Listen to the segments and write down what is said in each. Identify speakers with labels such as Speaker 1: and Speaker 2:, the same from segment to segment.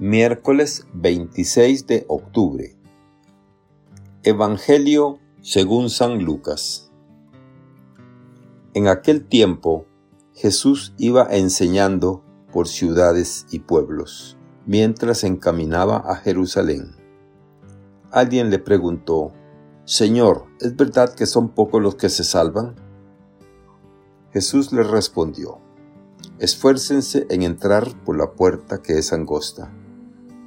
Speaker 1: Miércoles 26 de octubre. Evangelio según San Lucas. En aquel tiempo Jesús iba enseñando por ciudades y pueblos, mientras encaminaba a Jerusalén. Alguien le preguntó, Señor, ¿es verdad que son pocos los que se salvan? Jesús le respondió, Esfuércense en entrar por la puerta que es angosta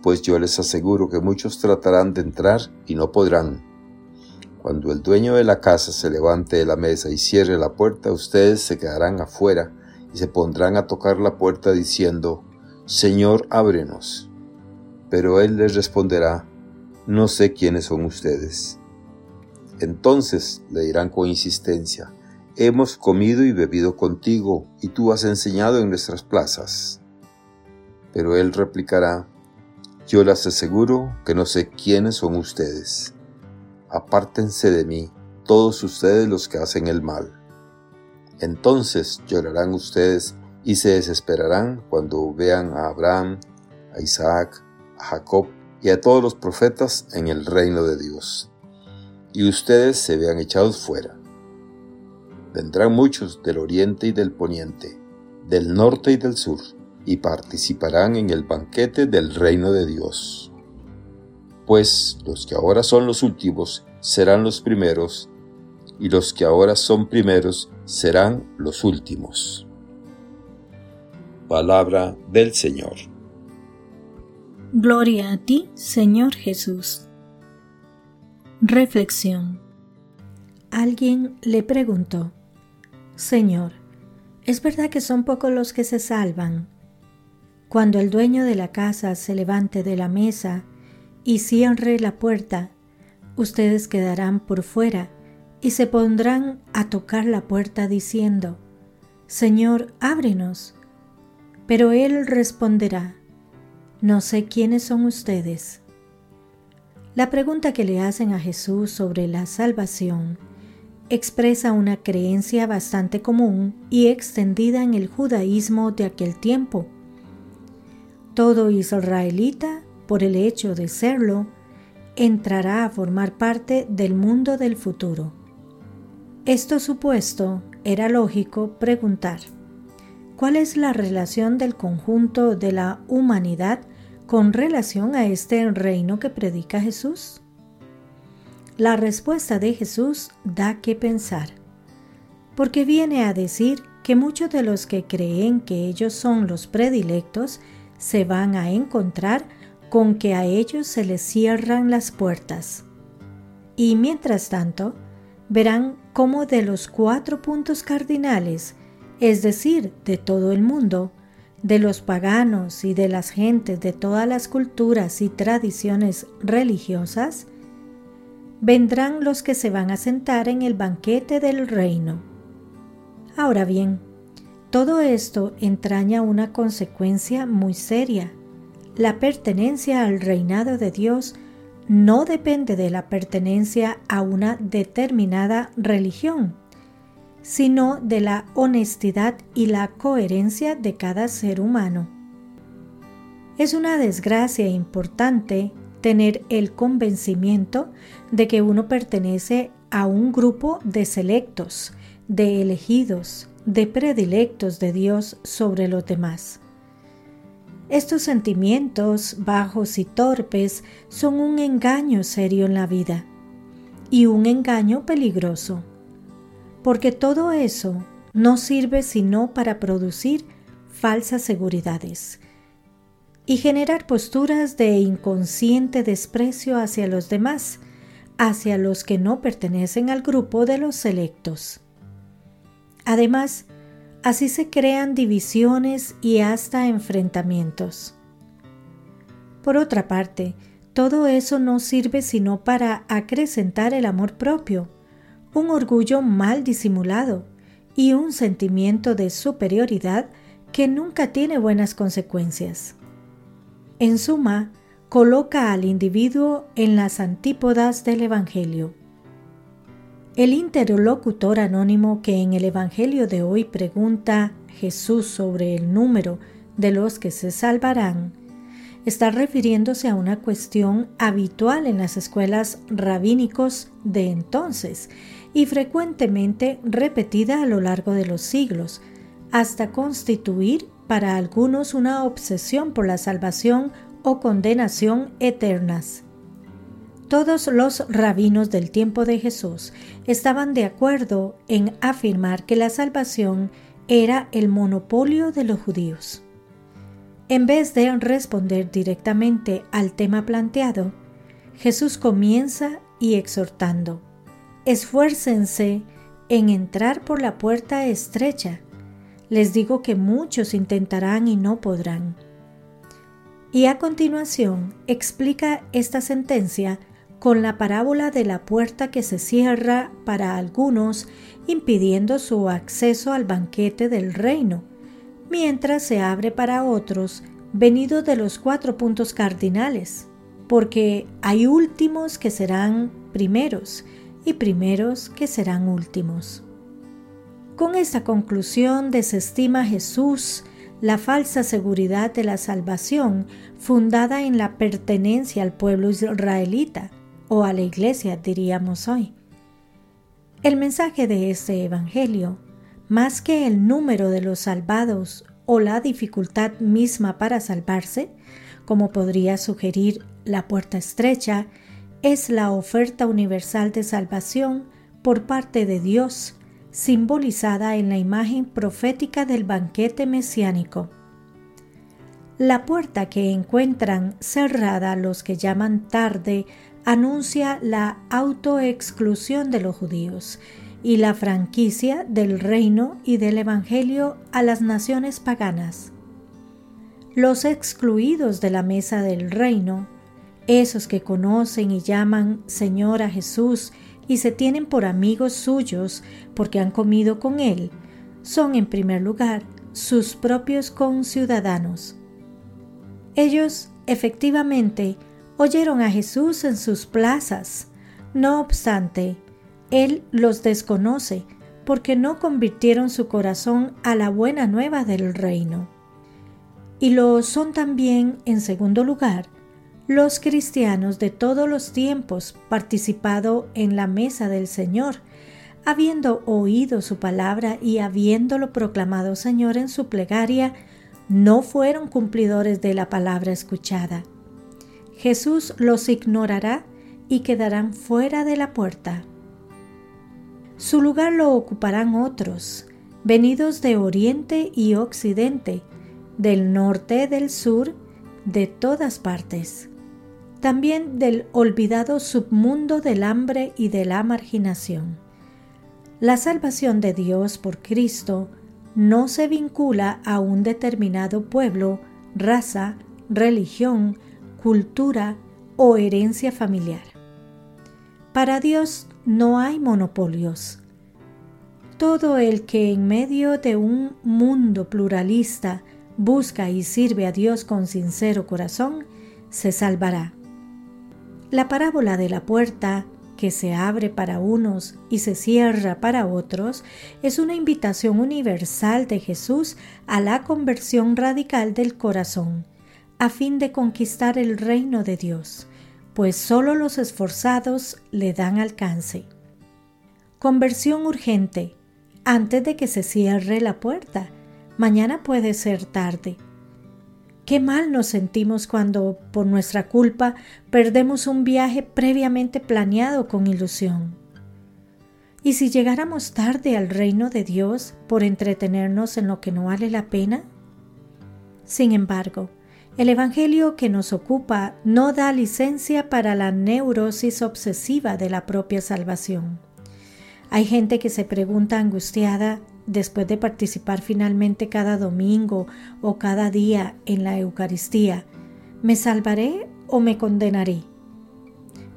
Speaker 1: pues yo les aseguro que muchos tratarán de entrar y no podrán. Cuando el dueño de la casa se levante de la mesa y cierre la puerta, ustedes se quedarán afuera y se pondrán a tocar la puerta diciendo, Señor, ábrenos. Pero él les responderá, no sé quiénes son ustedes. Entonces le dirán con insistencia, hemos comido y bebido contigo, y tú has enseñado en nuestras plazas. Pero él replicará, yo les aseguro que no sé quiénes son ustedes. Apártense de mí, todos ustedes los que hacen el mal. Entonces llorarán ustedes y se desesperarán cuando vean a Abraham, a Isaac, a Jacob y a todos los profetas en el reino de Dios. Y ustedes se vean echados fuera. Vendrán muchos del oriente y del poniente, del norte y del sur y participarán en el banquete del reino de Dios. Pues los que ahora son los últimos serán los primeros, y los que ahora son primeros serán los últimos. Palabra del Señor.
Speaker 2: Gloria a ti, Señor Jesús. Reflexión. Alguien le preguntó, Señor, ¿es verdad que son pocos los que se salvan? Cuando el dueño de la casa se levante de la mesa y cierre la puerta, ustedes quedarán por fuera y se pondrán a tocar la puerta diciendo, Señor, ábrenos. Pero él responderá, No sé quiénes son ustedes. La pregunta que le hacen a Jesús sobre la salvación expresa una creencia bastante común y extendida en el judaísmo de aquel tiempo todo israelita, por el hecho de serlo, entrará a formar parte del mundo del futuro. Esto supuesto, era lógico preguntar, ¿cuál es la relación del conjunto de la humanidad con relación a este reino que predica Jesús? La respuesta de Jesús da que pensar, porque viene a decir que muchos de los que creen que ellos son los predilectos se van a encontrar con que a ellos se les cierran las puertas. Y mientras tanto, verán cómo de los cuatro puntos cardinales, es decir, de todo el mundo, de los paganos y de las gentes de todas las culturas y tradiciones religiosas, vendrán los que se van a sentar en el banquete del reino. Ahora bien, todo esto entraña una consecuencia muy seria. La pertenencia al reinado de Dios no depende de la pertenencia a una determinada religión, sino de la honestidad y la coherencia de cada ser humano. Es una desgracia importante tener el convencimiento de que uno pertenece a un grupo de selectos, de elegidos, de predilectos de Dios sobre los demás. Estos sentimientos bajos y torpes son un engaño serio en la vida y un engaño peligroso, porque todo eso no sirve sino para producir falsas seguridades y generar posturas de inconsciente desprecio hacia los demás, hacia los que no pertenecen al grupo de los selectos. Además, así se crean divisiones y hasta enfrentamientos. Por otra parte, todo eso no sirve sino para acrecentar el amor propio, un orgullo mal disimulado y un sentimiento de superioridad que nunca tiene buenas consecuencias. En suma, coloca al individuo en las antípodas del Evangelio. El interlocutor anónimo que en el Evangelio de hoy pregunta Jesús sobre el número de los que se salvarán está refiriéndose a una cuestión habitual en las escuelas rabínicos de entonces y frecuentemente repetida a lo largo de los siglos, hasta constituir para algunos una obsesión por la salvación o condenación eternas. Todos los rabinos del tiempo de Jesús estaban de acuerdo en afirmar que la salvación era el monopolio de los judíos. En vez de responder directamente al tema planteado, Jesús comienza y exhortando, esfuércense en entrar por la puerta estrecha. Les digo que muchos intentarán y no podrán. Y a continuación explica esta sentencia con la parábola de la puerta que se cierra para algunos, impidiendo su acceso al banquete del reino mientras se abre para otros venido de los cuatro puntos cardinales, porque hay últimos que serán primeros y primeros que serán últimos. Con esta conclusión desestima Jesús la falsa seguridad de la salvación fundada en la pertenencia al pueblo israelita o a la iglesia, diríamos hoy. El mensaje de este Evangelio más que el número de los salvados o la dificultad misma para salvarse, como podría sugerir la puerta estrecha, es la oferta universal de salvación por parte de Dios, simbolizada en la imagen profética del banquete mesiánico. La puerta que encuentran cerrada los que llaman tarde anuncia la autoexclusión de los judíos y la franquicia del reino y del Evangelio a las naciones paganas. Los excluidos de la mesa del reino, esos que conocen y llaman Señor a Jesús y se tienen por amigos suyos porque han comido con Él, son en primer lugar sus propios conciudadanos. Ellos, efectivamente, oyeron a Jesús en sus plazas. No obstante, él los desconoce porque no convirtieron su corazón a la buena nueva del reino. Y lo son también, en segundo lugar, los cristianos de todos los tiempos participado en la mesa del Señor, habiendo oído su palabra y habiéndolo proclamado Señor en su plegaria, no fueron cumplidores de la palabra escuchada. Jesús los ignorará y quedarán fuera de la puerta. Su lugar lo ocuparán otros, venidos de oriente y occidente, del norte, del sur, de todas partes. También del olvidado submundo del hambre y de la marginación. La salvación de Dios por Cristo no se vincula a un determinado pueblo, raza, religión, cultura o herencia familiar. Para Dios no hay monopolios. Todo el que en medio de un mundo pluralista busca y sirve a Dios con sincero corazón, se salvará. La parábola de la puerta, que se abre para unos y se cierra para otros, es una invitación universal de Jesús a la conversión radical del corazón, a fin de conquistar el reino de Dios pues solo los esforzados le dan alcance. Conversión urgente, antes de que se cierre la puerta. Mañana puede ser tarde. Qué mal nos sentimos cuando, por nuestra culpa, perdemos un viaje previamente planeado con ilusión. ¿Y si llegáramos tarde al reino de Dios por entretenernos en lo que no vale la pena? Sin embargo, el Evangelio que nos ocupa no da licencia para la neurosis obsesiva de la propia salvación. Hay gente que se pregunta angustiada después de participar finalmente cada domingo o cada día en la Eucaristía, ¿me salvaré o me condenaré?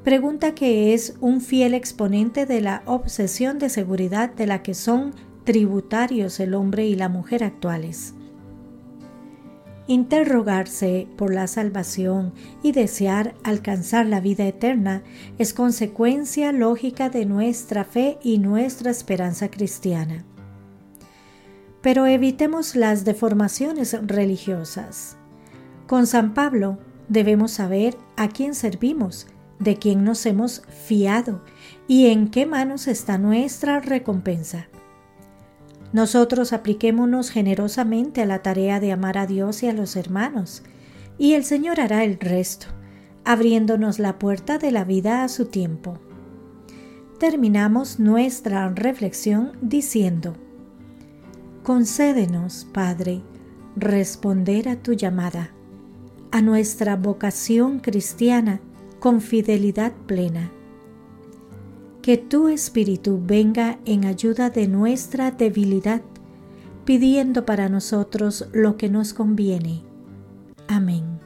Speaker 2: Pregunta que es un fiel exponente de la obsesión de seguridad de la que son tributarios el hombre y la mujer actuales. Interrogarse por la salvación y desear alcanzar la vida eterna es consecuencia lógica de nuestra fe y nuestra esperanza cristiana. Pero evitemos las deformaciones religiosas. Con San Pablo, Debemos saber a quién servimos, de quién nos hemos fiado y en qué manos está nuestra recompensa. Nosotros apliquémonos generosamente a la tarea de amar a Dios y a los hermanos, y el Señor hará el resto, abriéndonos la puerta de la vida a su tiempo. Terminamos nuestra reflexión diciendo, Concédenos, Padre, responder a tu llamada, a nuestra vocación cristiana con fidelidad plena que tu Espíritu venga en ayuda de nuestra debilidad, pidiendo para nosotros lo que nos conviene. Amén.